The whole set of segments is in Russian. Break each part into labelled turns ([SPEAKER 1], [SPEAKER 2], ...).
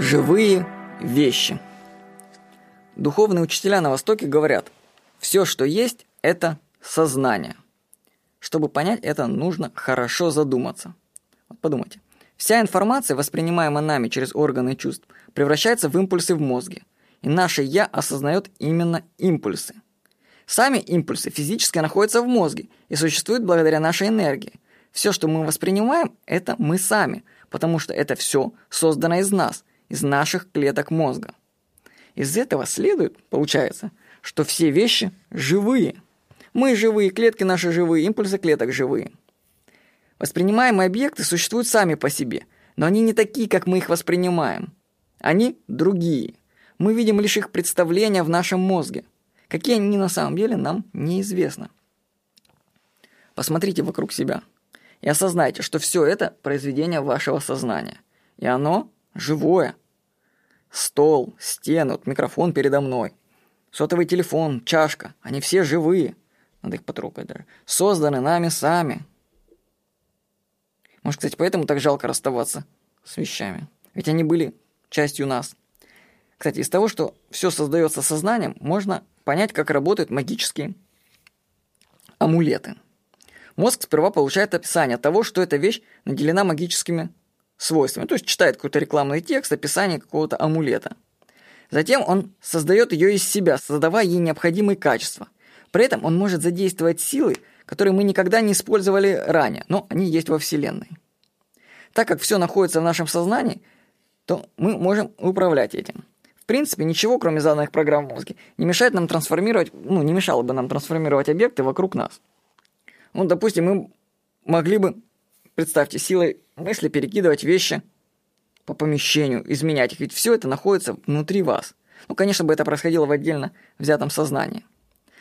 [SPEAKER 1] Живые вещи. Духовные учителя на Востоке говорят, все, что есть, это сознание. Чтобы понять это, нужно хорошо задуматься. Вот подумайте. Вся информация, воспринимаемая нами через органы чувств, превращается в импульсы в мозге. И наше «я» осознает именно импульсы. Сами импульсы физически находятся в мозге и существуют благодаря нашей энергии. Все, что мы воспринимаем, это мы сами, потому что это все создано из нас, из наших клеток мозга. Из этого следует, получается, что все вещи живые. Мы живые, клетки наши живые, импульсы клеток живые. Воспринимаемые объекты существуют сами по себе, но они не такие, как мы их воспринимаем. Они другие. Мы видим лишь их представления в нашем мозге. Какие они на самом деле, нам неизвестно. Посмотрите вокруг себя и осознайте, что все это произведение вашего сознания. И оно живое. Стол, стены, вот микрофон передо мной, сотовый телефон, чашка, они все живые. Надо их потрогать даже. Созданы нами сами. Может, кстати, поэтому так жалко расставаться с вещами. Ведь они были частью нас. Кстати, из того, что все создается сознанием, можно понять, как работают магические амулеты. Мозг сперва получает описание того, что эта вещь наделена магическими свойствами. То есть читает какой-то рекламный текст, описание какого-то амулета. Затем он создает ее из себя, создавая ей необходимые качества. При этом он может задействовать силы, которые мы никогда не использовали ранее, но они есть во Вселенной. Так как все находится в нашем сознании, то мы можем управлять этим. В принципе, ничего, кроме заданных программ в мозге, не мешает нам трансформировать, ну, не мешало бы нам трансформировать объекты вокруг нас. Ну, допустим, мы могли бы, представьте, силой мысли перекидывать вещи по помещению, изменять их, ведь все это находится внутри вас. Ну, конечно бы это происходило в отдельно взятом сознании.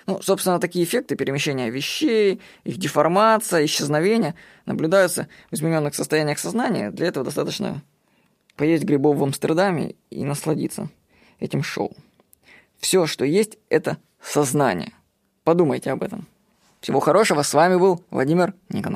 [SPEAKER 1] Ну, собственно, такие эффекты перемещения вещей, их деформация, исчезновения наблюдаются в измененных состояниях сознания. Для этого достаточно поесть грибов в Амстердаме и насладиться этим шоу. Все, что есть, это сознание. Подумайте об этом. Всего хорошего. С вами был Владимир Никонов.